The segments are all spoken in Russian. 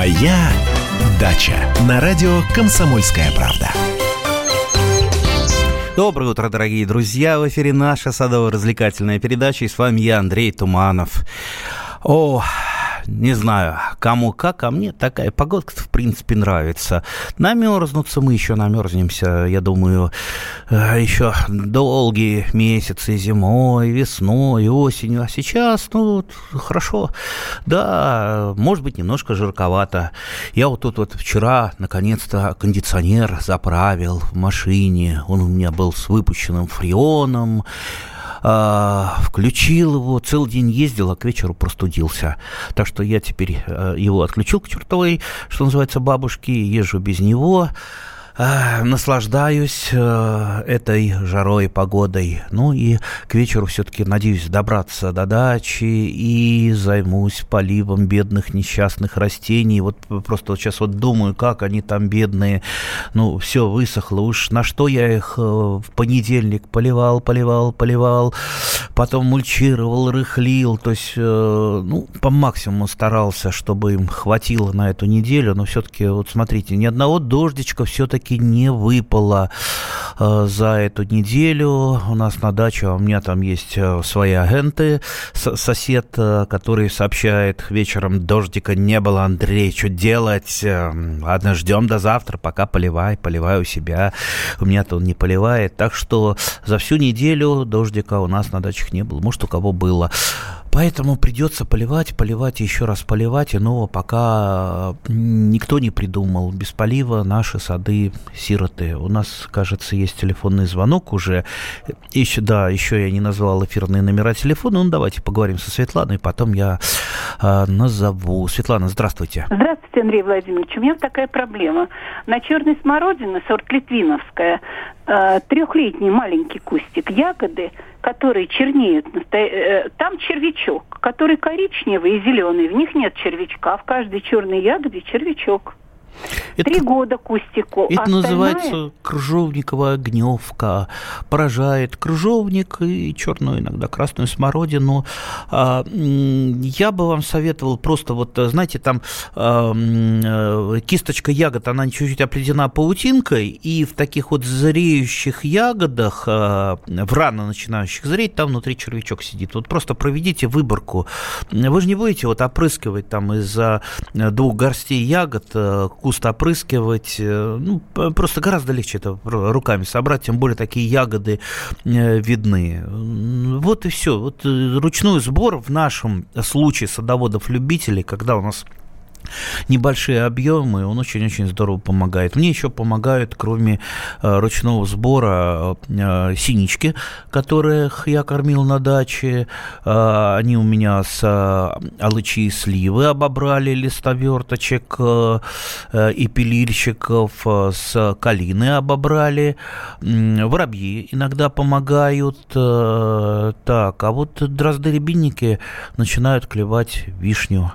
Моя дача на радио Комсомольская правда. Доброе утро, дорогие друзья! В эфире наша садово-развлекательная передача, и с вами я, Андрей Туманов. О, не знаю, кому как, а мне такая погодка в принципе нравится. Намерзнуться мы еще намерзнемся, я думаю, э, еще долгие месяцы зимой, весной, осенью. А сейчас, ну, хорошо. Да, может быть, немножко жарковато. Я вот тут вот вчера, наконец-то, кондиционер заправил в машине. Он у меня был с выпущенным фреоном включил его, целый день ездил, а к вечеру простудился. Так что я теперь э, его отключил к чертовой, что называется, бабушке, езжу без него наслаждаюсь э, этой жарой, погодой. Ну и к вечеру все-таки надеюсь добраться до дачи и займусь поливом бедных несчастных растений. Вот просто вот сейчас вот думаю, как они там бедные. Ну, все высохло. Уж на что я их э, в понедельник поливал, поливал, поливал. Потом мульчировал, рыхлил. То есть, э, ну, по максимуму старался, чтобы им хватило на эту неделю. Но все-таки, вот смотрите, ни одного дождичка все-таки все-таки не выпало э, за эту неделю. У нас на даче, у меня там есть э, свои агенты, сосед, э, который сообщает вечером, дождика не было, Андрей, что делать? Ладно, ждем до завтра, пока поливай, поливай у себя. У меня-то он не поливает. Так что за всю неделю дождика у нас на дачах не было. Может, у кого было. Поэтому придется поливать, поливать еще раз поливать, иного пока никто не придумал. Без полива наши сады сироты. У нас, кажется, есть телефонный звонок уже. Еще, да, еще я не назвал эфирные номера телефона. Ну, давайте поговорим со Светланой, потом я э, назову. Светлана, здравствуйте. Здравствуйте, Андрей Владимирович. У меня такая проблема. На черной смородине, сорт литвиновская, э, трехлетний маленький кустик ягоды – которые чернеют, э, там червячок, который коричневый и зеленый, в них нет червячка, а в каждой черной ягоде червячок. Это, Три года кустику. Это остальное... называется крыжовниковая гневка. Поражает крыжовник и черную, иногда красную смородину. А, я бы вам советовал просто вот, знаете, там а, э, кисточка ягод, она чуть-чуть оплетена паутинкой, и в таких вот зреющих ягодах, а, в рано начинающих зреть, там внутри червячок сидит. Вот просто проведите выборку. Вы же не будете вот опрыскивать там из-за двух горстей ягод э, куст опрыскивать. Э, ну, просто гораздо легче это руками собрать, тем более такие ягоды э, видны. Вот и все. Вот э, ручной сбор в нашем случае садоводов-любителей, когда у нас небольшие объемы, он очень-очень здорово помогает. Мне еще помогают, кроме э, ручного сбора, э, синички, которых я кормил на даче. Э, они у меня с э, алычи и сливы обобрали листоверточек э, и пилильщиков, э, с калины обобрали. Э, воробьи иногда помогают. Э, так, а вот дрозды-рябинники начинают клевать вишню.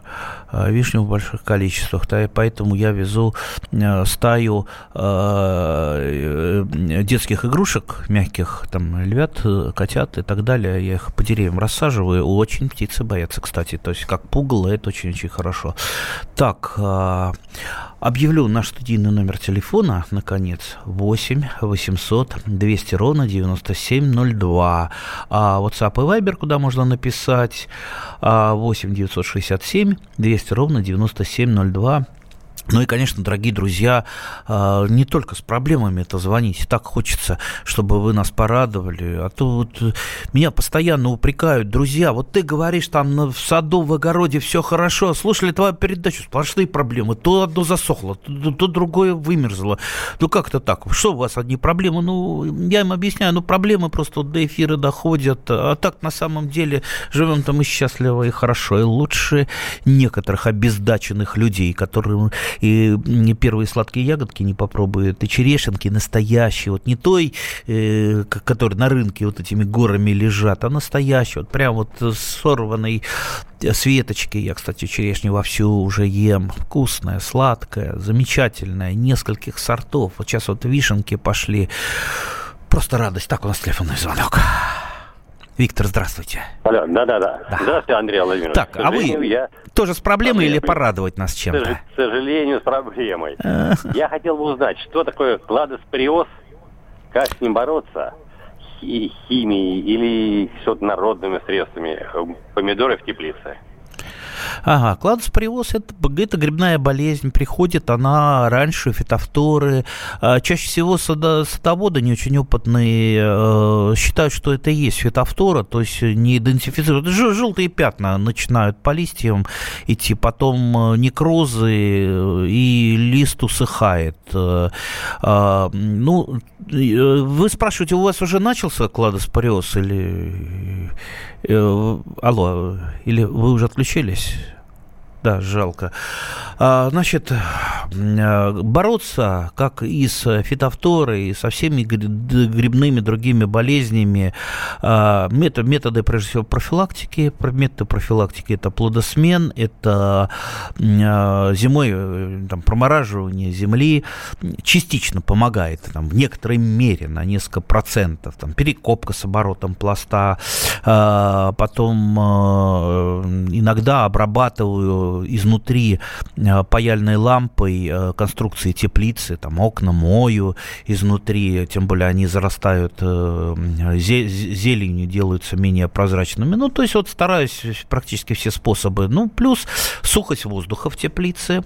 Э, вишню в больших количествах, поэтому я везу э, стаю э, детских игрушек мягких, там, львят, котят и так далее, я их по деревьям рассаживаю, очень птицы боятся, кстати, то есть как пугало, это очень-очень хорошо. Так, Объявлю наш студийный номер телефона, наконец, 8 800 200 ровно 9702. А WhatsApp и Viber, куда можно написать, 8 967 200 ровно 9702. Ну и, конечно, дорогие друзья, а, не только с проблемами это звоните. Так хочется, чтобы вы нас порадовали. А то вот меня постоянно упрекают. Друзья, вот ты говоришь, там в саду, в огороде все хорошо. Слушали твою передачу, сплошные проблемы. То одно засохло, то, то другое вымерзло. Ну как-то так. Что у вас одни проблемы? Ну, я им объясняю, ну проблемы просто до эфира доходят. А так на самом деле живем там и счастливо, и хорошо, и лучше некоторых обездаченных людей, которые и первые сладкие ягодки не попробует, и черешенки настоящие, вот не той, э, который на рынке вот этими горами лежат, а настоящие, вот прям вот сорванной с веточки. Я, кстати, черешню вовсю уже ем. Вкусная, сладкая, замечательная, нескольких сортов. Вот сейчас вот вишенки пошли. Просто радость. Так, у нас телефонный звонок. Виктор, здравствуйте. Алло, да-да-да. Да. Здравствуйте, Андрей Владимирович. Так, а вы я... тоже с проблемой или порадовать нас чем-то? К сожалению, с проблемой. Я хотел бы узнать, что такое кладоспориоз, как с ним бороться, химией или все народными средствами помидоры в теплице? Ага, кладоспориоз это, это грибная болезнь, приходит она раньше фитофторы. А, чаще всего садо, садоводы не очень опытные э, считают, что это и есть фитофтора, то есть не идентифицируют. Желтые пятна начинают по листьям идти, потом э, некрозы э, и лист усыхает. А, ну, вы спрашиваете, у вас уже начался кладоспориоз или... Алло, или вы уже отключились? Да, жалко. А, значит, э, бороться как и с фитофторой, и со всеми грибными другими болезнями, а, метод, методы, прежде всего, профилактики. Методы профилактики – это плодосмен, это а, зимой э, там, промораживание земли частично помогает, там, в некоторой мере, на несколько процентов. Там, перекопка с оборотом пласта, потом иногда обрабатываю изнутри паяльной лампой э, конструкции теплицы, там окна мою изнутри, тем более они зарастают э, зеленью, делаются менее прозрачными. Ну, то есть вот стараюсь практически все способы. Ну, плюс сухость воздуха в теплице,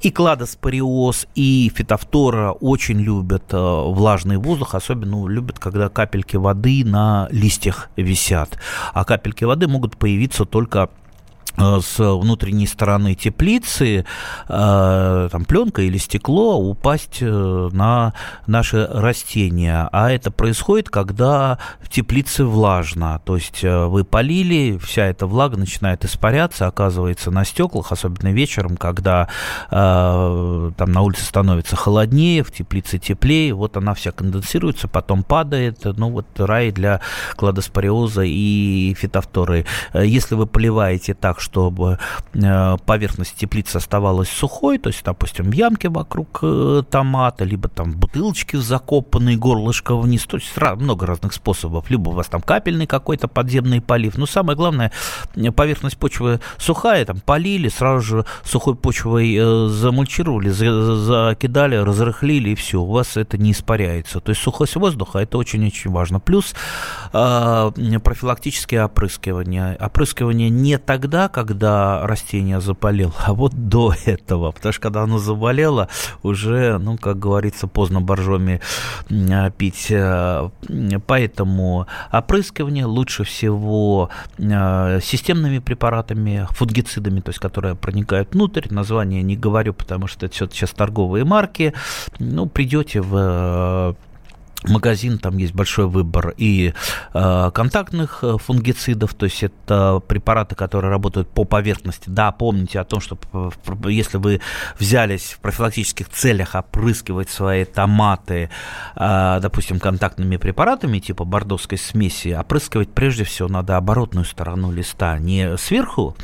и кладоспориоз, и фитофтора очень любят влажный воздух, особенно любят, когда капельки воды на листьях висят. А капельки воды могут появиться только Э, с внутренней стороны теплицы э, там пленка или стекло упасть э, на наши растения. А это происходит, когда в теплице влажно. То есть вы полили, вся эта влага начинает испаряться, оказывается на стеклах, особенно вечером, когда там на улице становится холоднее, в теплице теплее, вот она вся конденсируется, потом падает. Ну вот рай для кладоспориоза и фитофторы. Если вы поливаете так, чтобы э, поверхность теплицы оставалась сухой, то есть, допустим, ямки вокруг э, томата, либо там бутылочки закопанные, горлышко вниз, то есть много разных способов. Либо у вас там капельный какой-то подземный полив. Но самое главное, поверхность почвы сухая, там полили, сразу же сухой почвой э, замульчировали, закидали, разрыхлили, и все, у вас это не испаряется. То есть сухость воздуха это очень-очень важно. Плюс профилактические опрыскивания. Опрыскивание не тогда, когда растение заболело, а вот до этого. Потому что когда оно заболело, уже, ну, как говорится, поздно боржоми пить. Э, поэтому опрыскивание лучше всего э, системными препаратами, фунгицидами, то есть которые проникают внутрь. Название не говорю, потому что это все сейчас торговые марки. Ну, придете в магазин, там есть большой выбор и э, контактных э, фунгицидов, то есть это препараты, которые работают по поверхности. Да, помните о том, что если вы взялись в профилактических целях опрыскивать свои томаты, э, допустим, контактными препаратами типа бордовской смеси, опрыскивать прежде всего надо оборотную сторону листа, не сверху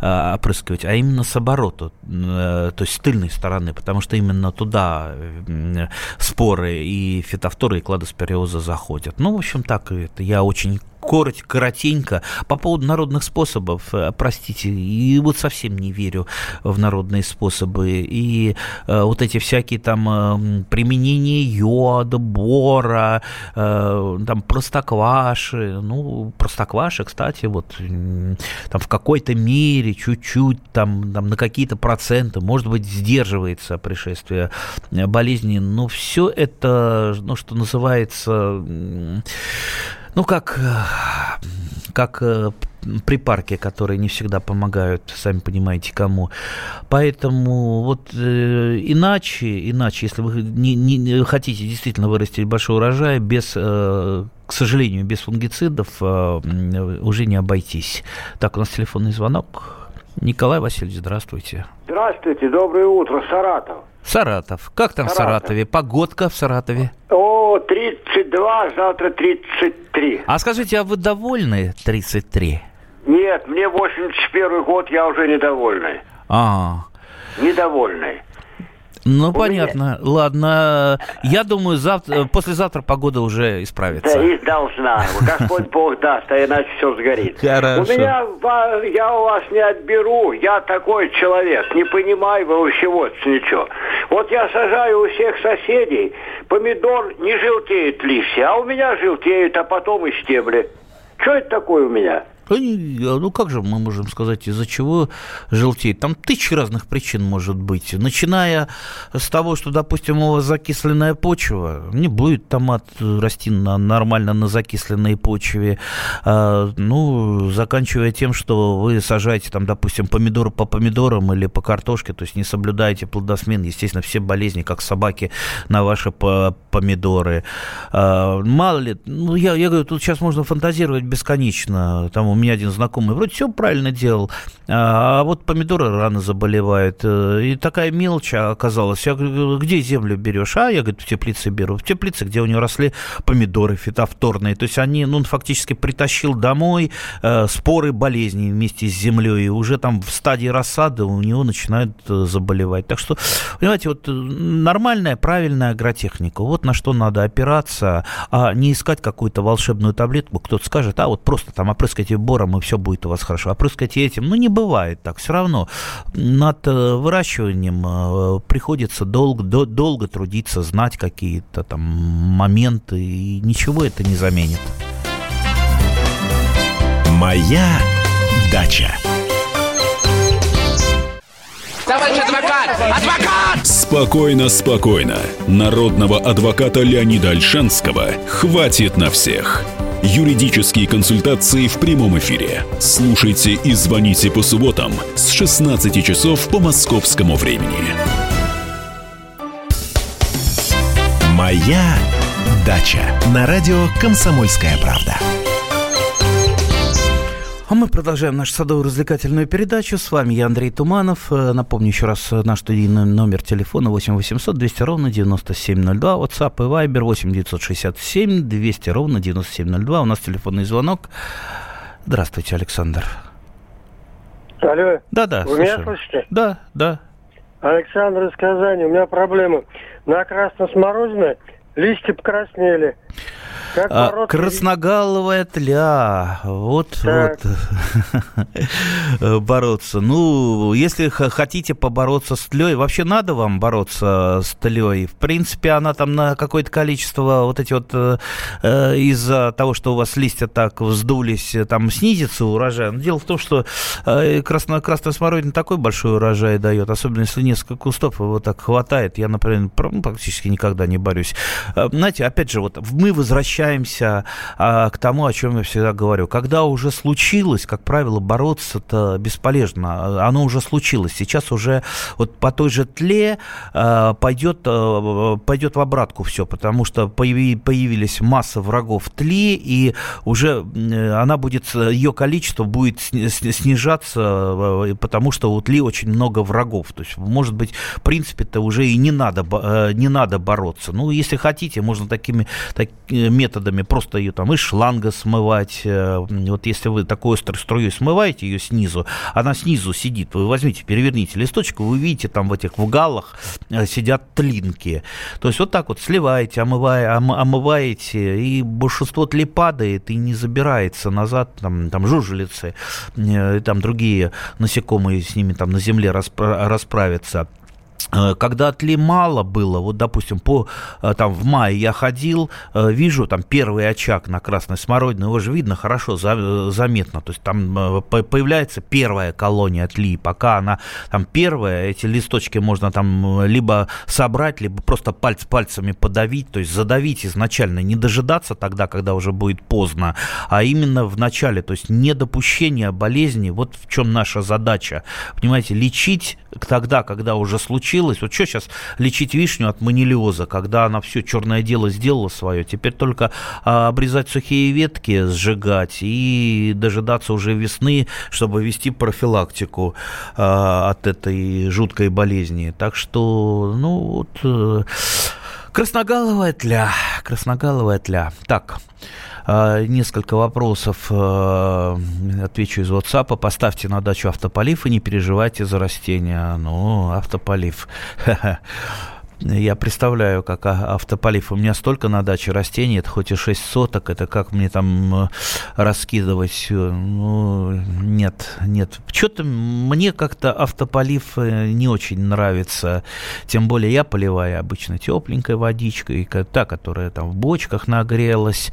э, опрыскивать, а именно с оборота, э, то есть с тыльной стороны, потому что именно туда э, споры и фитофторы которые кладоспориоза заходят. Ну, в общем, так это я очень коротко, коротенько. По поводу народных способов, э, простите, и вот совсем не верю в народные способы. И э, вот эти всякие там э, применения йода, бора, э, там простокваши. Ну, простокваши, кстати, вот там в какой-то мере, чуть-чуть, там, там на какие-то проценты, может быть, сдерживается пришествие болезни. Но все это, ну, что называется ну, как, э, как э, припарки, которые не всегда помогают, сами понимаете, кому. Поэтому вот э, иначе, иначе, если вы не, не хотите действительно вырастить большой урожай, без, э, к сожалению, без фунгицидов э, уже не обойтись. Так, у нас телефонный звонок. Николай Васильевич, здравствуйте. Здравствуйте, доброе утро, Саратов. Саратов. Как там Саратов. в Саратове? Погодка в Саратове? О, 32, завтра 33. А скажите, а вы довольны 33? Нет, мне 81 год, я уже недовольный. А. Недовольный. Ну, У понятно. Меня... Ладно. Я думаю, завтра, послезавтра погода уже исправится. Да, и должна. Господь Бог даст, а иначе все сгорит. Хорошо. У меня, я у вас не отберу. Я такой человек. Не понимаю вы вообще ничего. Вот я сажаю у всех соседей. Помидор не желтеет листья, а у меня желтеют, а потом и стебли. Что это такое у меня? Ну, как же мы можем сказать, из-за чего желтеет? Там тысячи разных причин может быть. Начиная с того, что, допустим, у вас закисленная почва, не будет томат расти на, нормально на закисленной почве. А, ну, заканчивая тем, что вы сажаете, там, допустим, помидоры по помидорам или по картошке, то есть не соблюдаете плодосмен, естественно, все болезни, как собаки, на ваши помидоры. А, мало ли, ну, я, я говорю, тут сейчас можно фантазировать бесконечно. Там меня один знакомый вроде все правильно делал, а, а вот помидоры рано заболевают. Э, и такая мелочь оказалась. Я говорю, где землю берешь? А я, говорю, в теплице беру. В теплице, где у него росли помидоры фитофторные. То есть они, ну, он фактически притащил домой э, споры болезней вместе с землей. И уже там в стадии рассады у него начинают э, заболевать. Так что, понимаете, вот нормальная, правильная агротехника. Вот на что надо опираться, а не искать какую-то волшебную таблетку. Кто-то скажет, а вот просто там опрыскайте бором, и все будет у вас хорошо. Опрыскать этим, ну, не бывает так. Все равно над э, выращиванием э, приходится долго, до, долго трудиться, знать какие-то там моменты, и ничего это не заменит. Моя дача. Товарищ адвокат! Адвокат! Спокойно, спокойно. Народного адвоката Леонида Альшанского хватит на всех. Юридические консультации в прямом эфире. Слушайте и звоните по субботам с 16 часов по московскому времени. Моя дача на радио Комсомольская правда. А мы продолжаем нашу садово-развлекательную передачу. С вами я, Андрей Туманов. Э, напомню еще раз э, наш студийный номер телефона 8 800 200 ровно 9702. WhatsApp и Viber 8 967 200 ровно 9702. У нас телефонный звонок. Здравствуйте, Александр. Алло. Да-да. Вы слушаю. меня слышите? Да, да. Александр из Казани. У меня проблема. На красно-смородиной листья покраснели. Как а, красногаловая тля. Вот, так. вот. бороться. Ну, если хотите побороться с тлей, вообще надо вам бороться с тлей. В принципе, она там на какое-то количество вот эти вот э, э из-за того, что у вас листья так вздулись, там снизится урожай. Но дело в том, что э, красно, красная смородина такой большой урожай дает, особенно если несколько кустов его так хватает. Я, например, практически никогда не борюсь. Э, знаете, опять же, вот мы возвращаемся возвращаемся а, к тому, о чем я всегда говорю. Когда уже случилось, как правило, бороться-то бесполезно. Оно уже случилось. Сейчас уже вот по той же тле а, пойдет, а, пойдет в обратку все, потому что появи, появились масса врагов в тле, и уже она будет, ее количество будет снижаться, а, потому что у тли очень много врагов. То есть, может быть, в принципе-то уже и не надо, а, не надо бороться. Ну, если хотите, можно такими так, методами методами, просто ее там из шланга смывать. Э, вот если вы такой острой струей смываете ее снизу, она снизу сидит, вы возьмите, переверните листочек, вы увидите там в этих вгалах э, сидят тлинки. То есть вот так вот сливаете, омывая, омываете, и большинство тли падает и не забирается назад, там, там жужелицы, э, там другие насекомые с ними там на земле расправятся. Э, когда тли мало было, вот, допустим, по, э, там, в мае я ходил, э, вижу там первый очаг на красной смородине, его же видно хорошо, заметно, то есть там появляется первая колония тли, пока она там первая, эти листочки можно там либо собрать, либо просто пальц пальцами подавить, то есть задавить изначально, не дожидаться тогда, когда уже будет поздно, а именно в начале, то есть недопущение болезни, вот в чем наша задача, понимаете, лечить тогда, когда уже случилось, случилось. Вот что сейчас лечить вишню от манилиоза, когда она все черное дело сделала свое. Теперь только а, обрезать сухие ветки, сжигать и дожидаться уже весны, чтобы вести профилактику а, от этой жуткой болезни. Так что, ну вот... Красноголовая тля, красноголовая тля. Так, э, несколько вопросов э, отвечу из WhatsApp. Поставьте на дачу автополив и не переживайте за растения. Ну, автополив. Я представляю, как а, автополив. У меня столько на даче растений, это хоть и 6 соток, это как мне там э, раскидывать? Ну, нет, нет. Что-то мне как-то автополив э, не очень нравится. Тем более я поливаю обычно тепленькой водичкой, та, которая там в бочках нагрелась.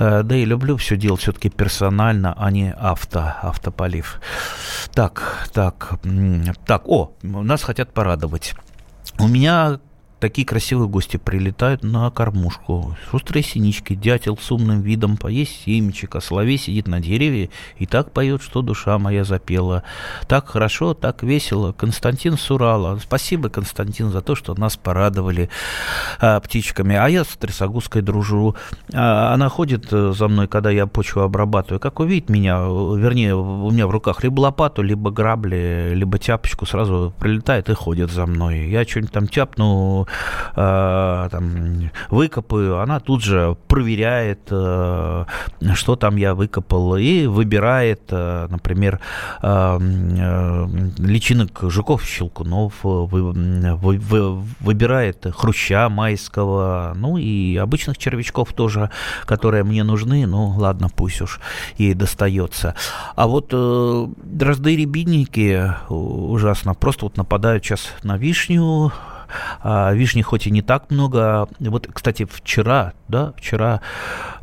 Э, да и люблю все делать все-таки персонально, а не авто, автополив. Так, так, так, о, нас хотят порадовать. У меня такие красивые гости прилетают на кормушку. Шустрые синички, дятел с умным видом поесть семечек, а соловей сидит на дереве и так поет, что душа моя запела. Так хорошо, так весело. Константин Сурала. Спасибо, Константин, за то, что нас порадовали а, птичками. А я с трясогузкой дружу. А, она ходит э, за мной, когда я почву обрабатываю. Как увидит меня, вернее, у меня в руках либо лопату, либо грабли, либо тяпочку, сразу прилетает и ходит за мной. Я что-нибудь там тяпну, э, там, выкопаю, она тут же проверяет, э, что там я выкопал, и выбирает, э, например, э, э, личинок жуков, щелкунов, вы, вы, вы, выбирает хруща майского, ну и обычных червячков тоже, которые мне нужны, ну ладно, пусть уж ей достается. А вот э, дрозды рябинники ужасно, просто вот нападают сейчас на вишню, а, вишни хоть и не так много. Вот, кстати, вчера, да, вчера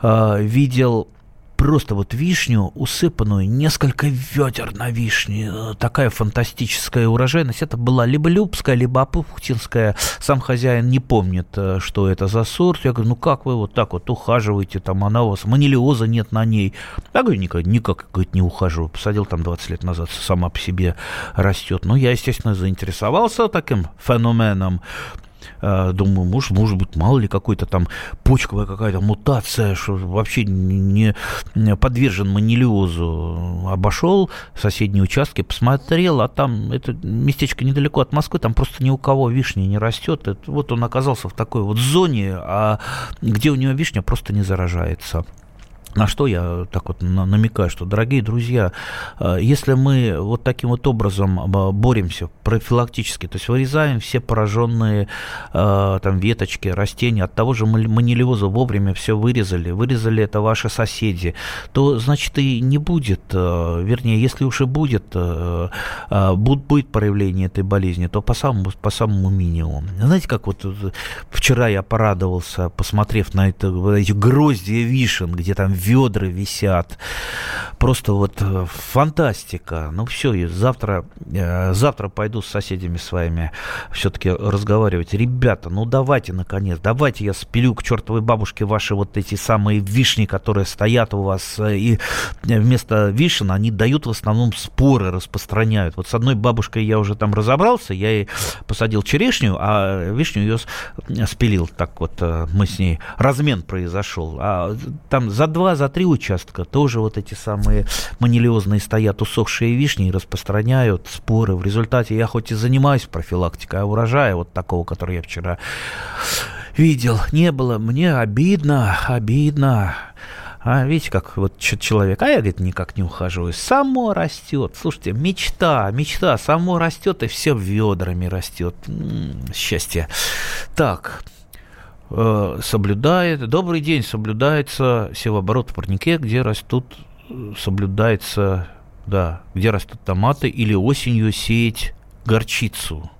а, видел просто вот вишню, усыпанную, несколько ведер на вишне, такая фантастическая урожайность. Это была либо Любская, либо Апухтинская. Сам хозяин не помнит, э, что это за сорт. Я говорю, ну как вы вот так вот ухаживаете, там она у вас, манилиоза нет на ней. Я говорю, никак, никак говорит, не ухаживаю. Посадил там 20 лет назад, сама по себе растет. Ну, я, естественно, заинтересовался таким феноменом. Э, думаю, может, может быть, мало ли какой-то там почковая какая-то мутация, что вообще не подвержен манилиозу. Обошел соседние участки, посмотрел, а там это местечко недалеко от Москвы, там просто ни у кого вишни не растет. Это, вот он оказался в такой вот зоне, а где у него вишня просто не заражается. На что я так вот намекаю, что, дорогие друзья, э, если мы вот таким вот образом э, боремся профилактически, то есть вырезаем все пораженные э, там веточки, растения, от того же манилиоза вовремя все вырезали, вырезали это ваши соседи, то, значит, и не будет, вернее, если уж и будет, будет проявление этой болезни, то по самому, по самому минимуму. Знаете, как вот вчера я порадовался, посмотрев на это, эти гроздья вишен, где там ведра висят. Просто вот э, фантастика. Ну все, завтра, э, завтра пойду с соседями своими все-таки разговаривать. Ребята, ну давайте, наконец, давайте я спилю к чертовой бабушке ваши вот эти самые вишни, которые стоят у вас. Э, и вместо вишен они дают в основном споры, распространяют. Вот с одной бабушкой я уже там разобрался, я ей посадил черешню, а вишню ее спилил. Так вот мы с ней размен произошел. А там за два два, за три участка тоже вот эти самые манилиозные стоят усохшие вишни и распространяют споры. В результате я хоть и занимаюсь профилактикой, а урожая вот такого, который я вчера видел, не было. Мне обидно, обидно. А видите, как вот человек, а я, говорит, никак не ухаживаю. Само растет. Слушайте, мечта, мечта, само растет и все ведрами растет. М-м, счастье. Так, соблюдает, добрый день, соблюдается севооборот в парнике, где растут, э, соблюдается, да, где растут томаты или осенью сеять горчицу.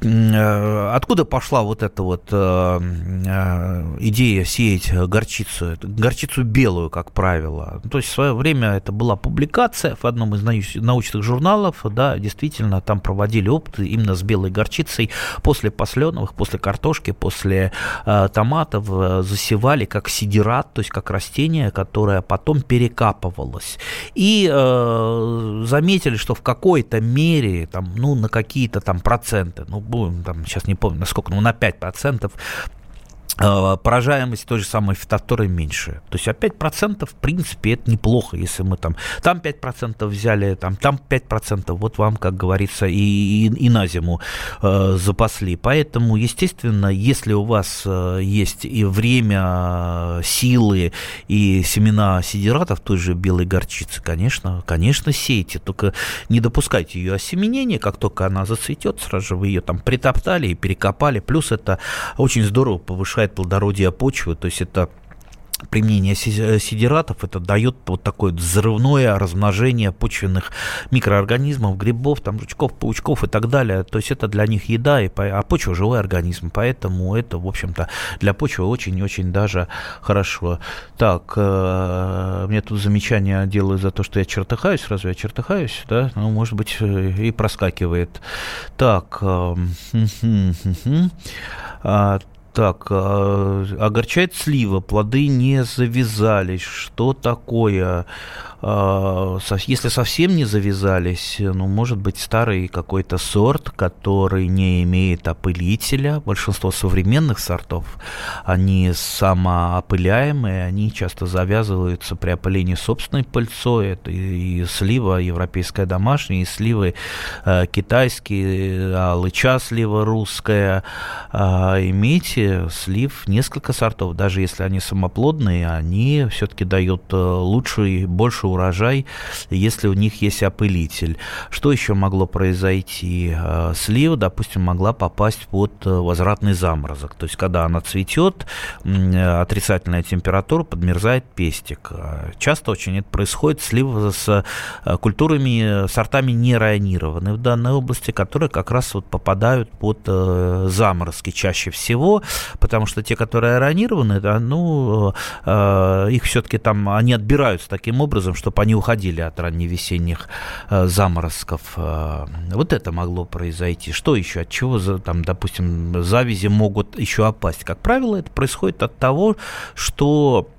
Э, откуда пошла вот эта вот э, э, идея сеять горчицу, горчицу белую, как правило? То есть в свое время это была публикация в одном из научных журналов, да, действительно, там проводили опыты именно с белой горчицей после посленовых, после картошки, после томатов засевали как сидират, то есть как растение, которое потом перекапывалось. И заметили, что в какой-то мере, там, ну, на какие-то там проценты, ну, будем там, сейчас не помню, насколько, ну, на 5% Э, поражаемость той же самой фитофторы меньше. То есть, а 5% в принципе это неплохо, если мы там, там 5% взяли, там, там 5%, вот вам, как говорится, и, и, и на зиму э, запасли. Поэтому, естественно, если у вас э, есть и время, силы, и семена сидератов, той же белой горчицы, конечно, конечно, сейте, только не допускайте ее осеменения, как только она зацветет, сразу же вы ее там притоптали и перекопали, плюс это очень здорово повышает повышает плодородие почвы, то есть это применение сидератов, это дает вот такое взрывное размножение почвенных микроорганизмов, грибов, там, жучков, паучков и так далее. То есть это для них еда, и, а почва живой организм, поэтому это, в общем-то, для почвы очень-очень даже хорошо. Так, э, мне тут замечание делают за то, что я чертыхаюсь, разве я чертыхаюсь, да? Ну, может быть, э, и проскакивает. Так, э, э, так, а, огорчает слива, плоды не завязались. Что такое? А, если совсем не завязались, ну, может быть, старый какой-то сорт, который не имеет опылителя. Большинство современных сортов, они самоопыляемые, они часто завязываются при опылении собственной пыльцой. Это и слива европейская домашняя, и сливы э, китайские, алыча слива русская. А, слив несколько сортов, даже если они самоплодные, они все-таки дают э, лучший, больше урожай, если у них есть опылитель. Что еще могло произойти? Э, слива, допустим, могла попасть под э, возвратный заморозок. То есть, когда она цветет, отрицательная температура, подмерзает пестик. Часто очень это происходит слива с культурами, сортами не районированные в данной области, которые как раз вот попадают под заморозки чаще всего, потому что те, которые районированы, да, ну, их все-таки там, они отбираются таким образом, чтобы они уходили от ранневесенних э, заморозков. Э, вот это могло произойти. Что еще? От чего, там, допустим, завязи могут еще опасть? Как правило, это происходит от того, что Э,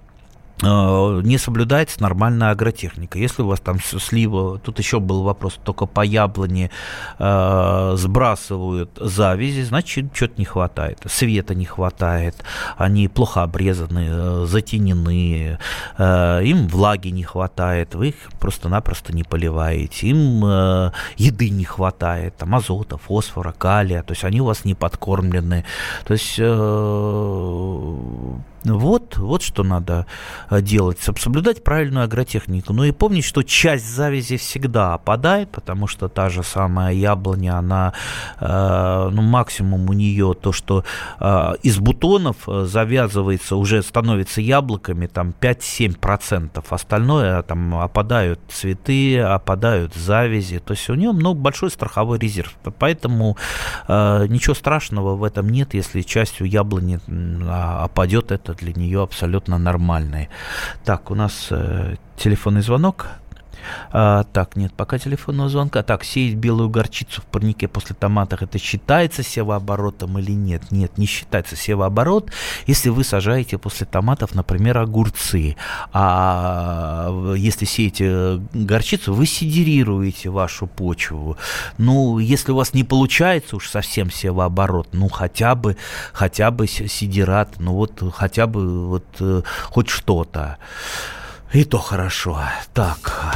не соблюдается нормальная агротехника. Если у вас там слива, тут еще был вопрос, только по яблоне э, сбрасывают завязи, значит, что-то не хватает. Света не хватает, они плохо обрезаны, э, затенены, э, им влаги не хватает, вы их просто-напросто не поливаете, им э, еды не хватает, там азота, фосфора, калия, то есть они у вас не подкормлены. То есть э, вот, вот что надо э, делать, соблюдать правильную агротехнику. Ну и помнить, что часть завязи всегда опадает, потому что та же самая яблоня, она, э, ну максимум у нее то, что э, из бутонов завязывается, уже становится яблоками, там 5-7%, остальное там опадают цветы, опадают завязи, то есть у нее много, большой страховой резерв, поэтому ничего страшного в этом нет, если частью яблони опадет это это для нее абсолютно нормальные. Так, у нас э, телефонный звонок. А, так, нет, пока телефонного звонка. Так, сеять белую горчицу в парнике после томатов, это считается севооборотом или нет? Нет, не считается севооборот, если вы сажаете после томатов, например, огурцы. А если сеете горчицу, вы сидерируете вашу почву. Ну, если у вас не получается уж совсем севооборот, ну, хотя бы, хотя бы сидерат, ну, вот, хотя бы, вот, э, хоть что-то. И то хорошо. Так.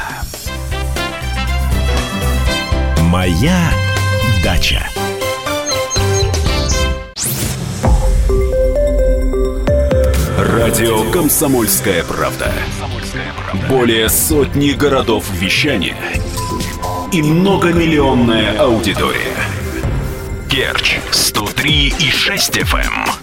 Моя дача. Радио Комсомольская правда". Более сотни городов вещания и многомиллионная аудитория. Керч 103 и 6 FM.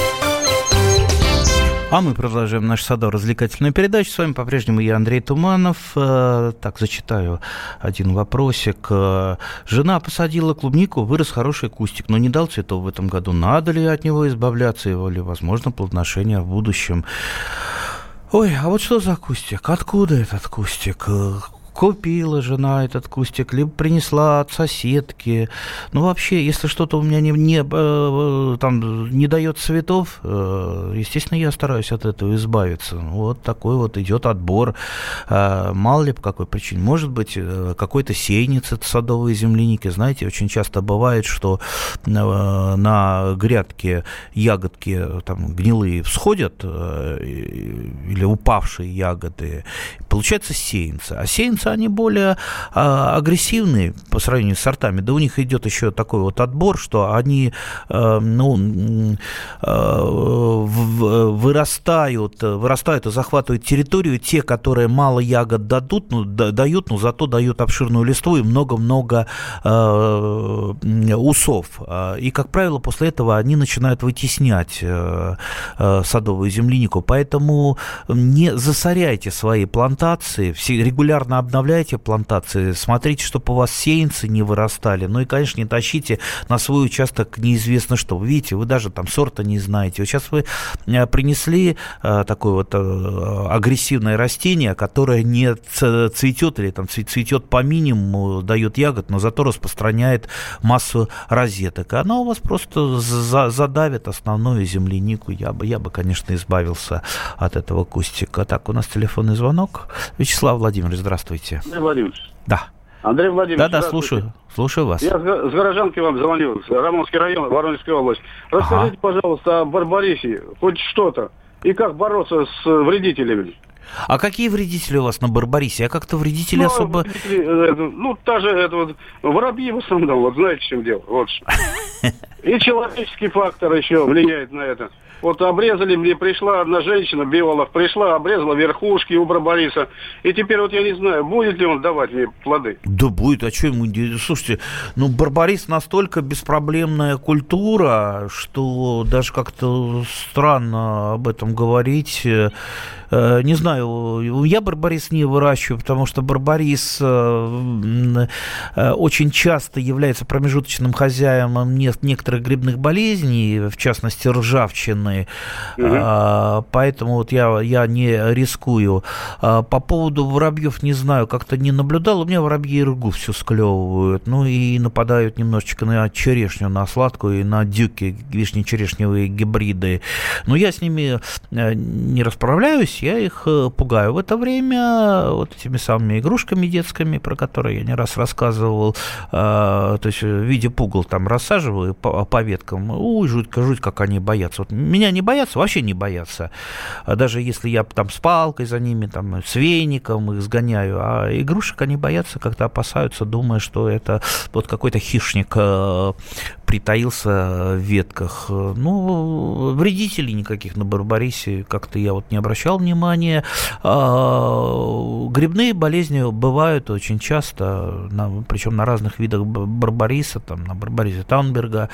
А мы продолжаем нашу садово-развлекательную передачу. С вами по-прежнему я, Андрей Туманов. Э, так, зачитаю один вопросик. Э, жена посадила клубнику, вырос хороший кустик, но не дал цветов в этом году. Надо ли от него избавляться его или, возможно, плодоношение в будущем? Ой, а вот что за кустик? Откуда этот кустик? Э, купила жена этот кустик, либо принесла от соседки. Ну, вообще, если что-то у меня не, не, э, там, не дает цветов, э, естественно, я стараюсь от этого избавиться. Вот такой вот идет отбор. Э, мало ли по какой причине. Может быть, какой-то сеянец от садовой земляники. Знаете, очень часто бывает, что на грядке ягодки там гнилые всходят или упавшие ягоды. Получается сеянцы. А сеянцы, они более а, агрессивные по сравнению с сортами. Да у них идет еще такой вот отбор, что они а, ну, а, вырастают, вырастают и захватывают территорию. Те, которые мало ягод дадут, ну, дают, но зато дают обширную листву и много-много а, усов. И, как правило, после этого они начинают вытеснять садовую землянику. Поэтому не засоряйте свои плантации, все регулярно обновляйте плантации, смотрите, чтобы у вас сеянцы не вырастали. Ну и, конечно, не тащите на свой участок неизвестно что. Видите, вы даже там сорта не знаете. Вот сейчас вы э, принесли э, такое вот э, агрессивное растение, которое не цветет или там цветет по минимуму, дает ягод, но зато распространяет массу розеток. Оно у вас просто задавит основную землянику. Я бы, я бы, конечно, избавился от этого кустика. Так, у нас телефонный звонок. Вячеслав Владимирович, здравствуйте. Андрей Владимирович. Да. Андрей Владимирович. Да, да, слушаю. Слушаю вас. Я с горожанки вам звонил, Рамонский район, Воронежская область. Расскажите, ага. пожалуйста, о Барбарисе, хоть что-то. И как бороться с вредителями? А какие вредители у вас на Барбарисе? Я как-то вредители ну, особо... Вредители, э, ну, та же, это вот, воробьи в основном, вот знаете, в чем дело. Вот. И человеческий фактор еще влияет на это. Вот обрезали, мне пришла одна женщина, биолог, пришла, обрезала верхушки у Барбариса. И теперь вот я не знаю, будет ли он давать мне плоды. Да будет, а что ему... Слушайте, ну Барбарис настолько беспроблемная культура, что даже как-то странно об этом говорить. Э, не знаю, я барбарис не выращиваю, потому что барбарис э, э, очень часто является промежуточным хозяином некоторых грибных болезней, в частности ржавчины, угу. поэтому вот я, я не рискую. По поводу воробьев не знаю, как-то не наблюдал, у меня воробьи и рыгу все склевывают, ну и нападают немножечко на черешню, на сладкую и на дюки, вишне-черешневые гибриды. Но я с ними не расправляюсь, я их э, пугаю в это время вот этими самыми игрушками детскими, про которые я не раз рассказывал, а, то есть в виде пугал там рассаживаю по, по веткам, ой, жутко, жуть, как они боятся. Вот меня не боятся, вообще не боятся. А даже если я там с палкой за ними, там, с веником их сгоняю, а игрушек они боятся, как-то опасаются, думая, что это вот какой-то хищник э, притаился в ветках. Ну, вредителей никаких на Барбарисе как-то я вот не обращал внимания. А, грибные болезни бывают очень часто, причем на разных видах Барбариса, там, на Барбарисе Таунберга.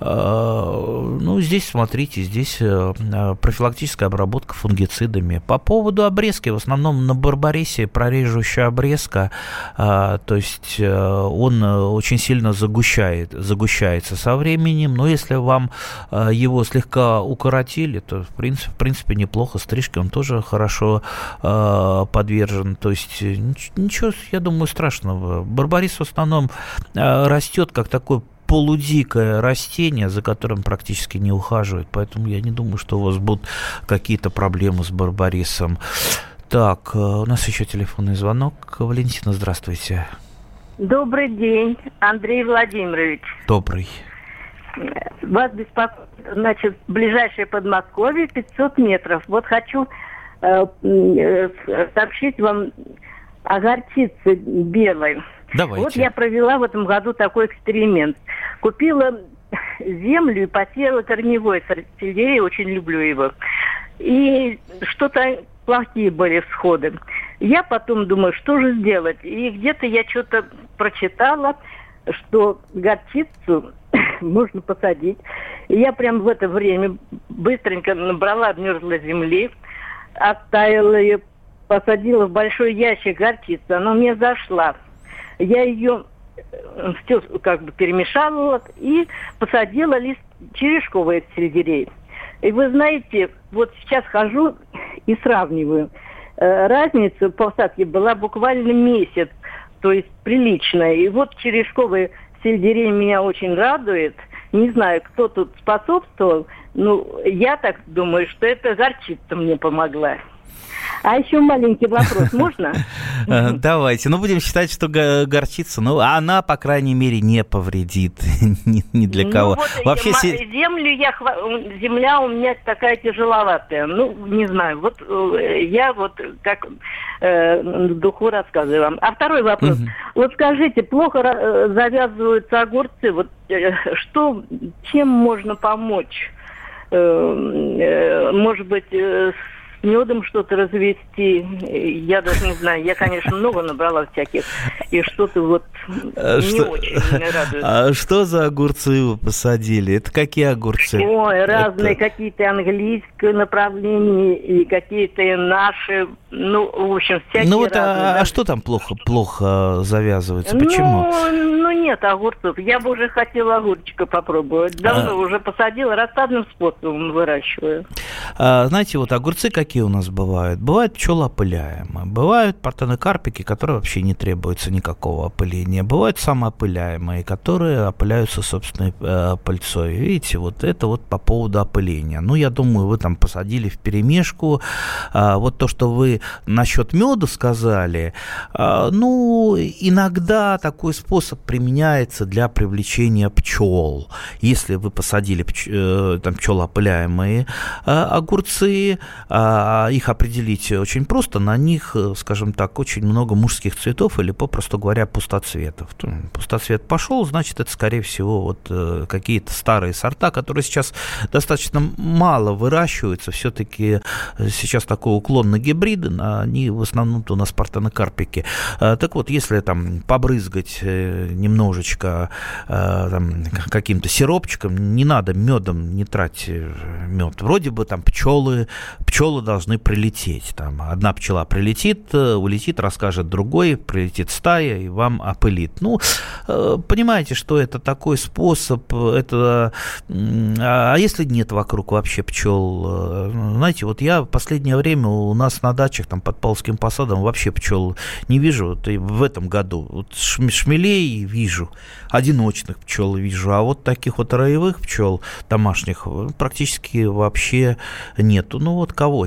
А, ну, здесь, смотрите, здесь э, профилактическая обработка фунгицидами. По поводу обрезки, в основном на Барбарисе прорежущая обрезка, а, то есть э, он очень сильно загущает, загущается меняется со временем, но если вам э, его слегка укоротили, то в принципе, в принципе неплохо. Стрижки он тоже хорошо э, подвержен. То есть э, ничего, я думаю, страшного. Барбарис в основном растет как такой полудикое растение, за которым практически не ухаживают. Поэтому я не думаю, что у вас будут какие-то проблемы с барбарисом. Так, у нас еще телефонный звонок. Валентина, здравствуйте. Добрый день, Андрей Владимирович. Добрый. Вас беспокоит, значит, ближайшее Подмосковье 500 метров. Вот хочу э, э, сообщить вам о горчице белой. Давайте. Вот я провела в этом году такой эксперимент. Купила землю и посеяла корневой сельдерей, очень люблю его. И что-то плохие были всходы. Я потом думаю, что же сделать. И где-то я что-то прочитала, что горчицу можно посадить. И я прям в это время быстренько набрала мерзлой земли, оставила ее, посадила в большой ящик горчицы. Она мне зашла. Я ее э, все как бы перемешала и посадила лист черешковый сельдерей. И вы знаете, вот сейчас хожу и сравниваю – разница в посадке была буквально месяц, то есть приличная. И вот черешковый сельдерей меня очень радует. Не знаю, кто тут способствовал, ну, я так думаю, что это горчица мне помогла. А еще маленький вопрос, можно? Э, давайте. Ну, будем считать, что горчица, ну, она, по крайней мере, не повредит ни для ну кого. Вообще землю я земля у меня такая тяжеловатая. Ну, не знаю. Вот э, я вот как э, духу рассказываю вам. А второй вопрос. Вот скажите, плохо завязываются огурцы. Вот что, чем можно помочь? Может быть, с медом что-то развести. Я даже не знаю. Я, конечно, много набрала всяких. И что-то вот а не что, очень меня радует. А что за огурцы вы посадили? Это какие огурцы? Ой, разные Это... какие-то английское направление и какие-то наши. Ну, в общем, всякие Ну вот, а, разные, а, да? а что там плохо, плохо завязывается? Почему? Ну, ну, нет огурцов. Я бы уже хотела огурчика попробовать. Давно а... уже посадила, рассадным способом выращиваю. А, знаете, вот огурцы какие какие у нас бывают? Бывают пчелоопыляемые, бывают партенокарпики, которые вообще не требуется никакого опыления, бывают самоопыляемые, которые опыляются собственной э, пыльцой. Видите, вот это вот по поводу опыления. Ну, я думаю, вы там посадили в перемешку. А, вот то, что вы насчет меда сказали, а, ну, иногда такой способ применяется для привлечения пчел. Если вы посадили пч, э, там пчелоопыляемые э, огурцы, э, а их определить очень просто. На них, э, скажем так, очень много мужских цветов или, попросту говоря, пустоцветов. Пустоцвет пошел, значит, это, скорее всего, вот э, какие-то старые сорта, которые сейчас достаточно мало выращиваются. Все-таки э, сейчас такой уклон на гибриды, они в основном у нас партенокарпики. Так вот, если там побрызгать немножечко там, каким-то сиропчиком, не надо медом, не тратьте мед. Вроде бы там пчелы, пчелы должны прилететь. Там одна пчела прилетит, э, улетит, расскажет другой, прилетит стая и вам опылит. Ну, э, понимаете, что это такой способ, это... А если нет вокруг вообще пчел? Э, знаете, вот я в последнее время у нас на дачах, там под Павловским посадом, вообще пчел не вижу. Вот и в этом году. Вот шмелей вижу, одиночных пчел вижу, а вот таких вот роевых пчел домашних практически вообще нету. Ну вот кого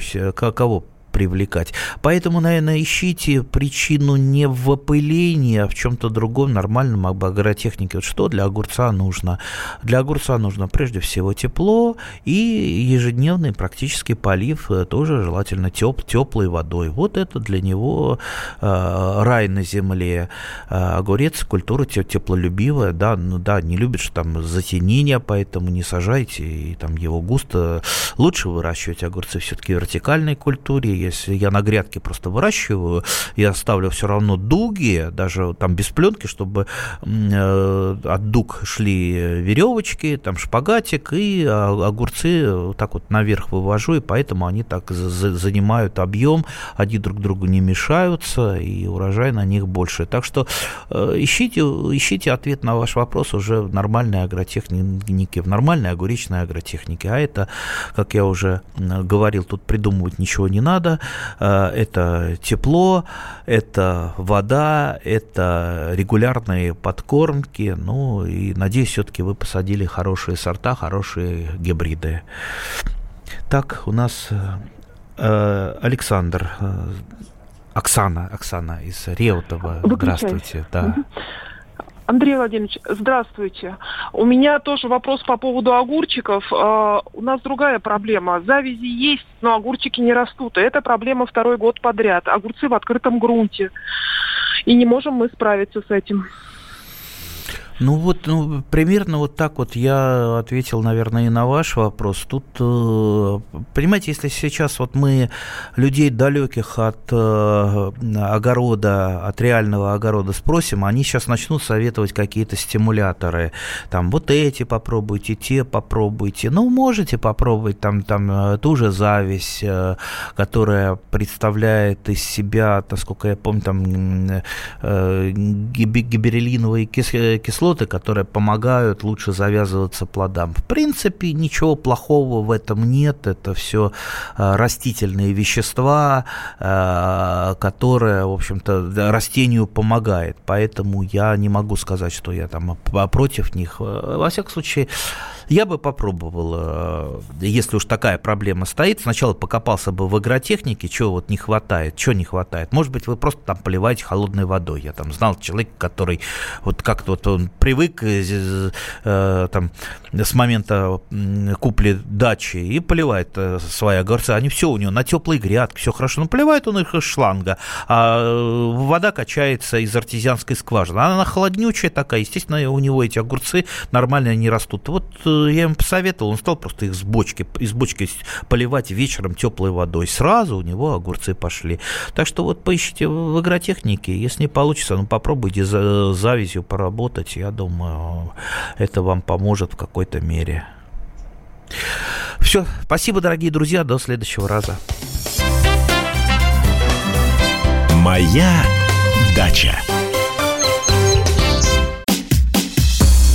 кого привлекать. Поэтому, наверное, ищите причину не в опылении, а в чем-то другом нормальном об агротехнике. Вот что для огурца нужно? Для огурца нужно прежде всего тепло и ежедневный практически полив, э, тоже желательно теп, теплой водой. Вот это для него э, рай на земле. Э, огурец культура теплолюбивая, да, ну да, не любит что там затенение, поэтому не сажайте и там его густо. Лучше выращивать огурцы все-таки в вертикальной культуре, если я на грядке просто выращиваю, я ставлю все равно дуги, даже там без пленки, чтобы э, от дуг шли веревочки, там шпагатик, и огурцы вот так вот наверх вывожу, и поэтому они так занимают объем, они друг другу не мешаются, и урожай на них больше. Так что э, ищите, ищите ответ на ваш вопрос уже в нормальной агротехнике, в нормальной огуречной агротехнике. А это, как я уже говорил, тут придумывать ничего не надо, года. Э, это тепло, это вода, это регулярные подкормки. Ну и надеюсь, все-таки вы посадили хорошие сорта, хорошие гибриды. Так, у нас э, Александр, э, Оксана, Оксана из Реутова. Здравствуйте. Да. Андрей Владимирович, здравствуйте. У меня тоже вопрос по поводу огурчиков. Uh, у нас другая проблема. Завязи есть, но огурчики не растут. И это проблема второй год подряд. Огурцы в открытом грунте. И не можем мы справиться с этим. Ну вот, ну, примерно вот так вот я ответил, наверное, и на ваш вопрос. Тут, э, понимаете, если сейчас вот мы людей далеких от э, огорода, от реального огорода спросим, они сейчас начнут советовать какие-то стимуляторы. Там вот эти попробуйте, те попробуйте. Ну, можете попробовать там, там э, ту же зависть, которая представляет из себя, насколько я помню, там гиберелиновые кислоты кислоты, которые помогают лучше завязываться плодам. В принципе, ничего плохого в этом нет. Это все э, растительные вещества, э, которые, в общем-то, растению помогает. Поэтому я не могу сказать, что я там против них. Во всяком случае, я бы попробовал, э, если уж такая проблема стоит, сначала покопался бы в игротехнике, чего вот не хватает, чего не хватает. Может быть, вы просто там поливаете холодной водой. Я там знал человека, который вот как-то вот он привык э, э, там с момента купли дачи и поливает свои огурцы. Они все у него на теплой грядке, все хорошо. Но поливает он их из шланга, а вода качается из артезианской скважины. Она холоднючая такая, естественно, у него эти огурцы нормально не растут. Вот я ему посоветовал, он стал просто их с бочки, из бочки поливать вечером теплой водой. Сразу у него огурцы пошли. Так что вот поищите в игротехнике, если не получится, ну попробуйте за завязью поработать, я думаю, это вам поможет в какой-то мере. Все, спасибо, дорогие друзья, до следующего раза. Моя дача.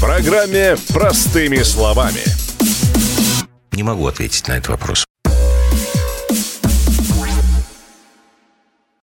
программе «Простыми словами». Не могу ответить на этот вопрос.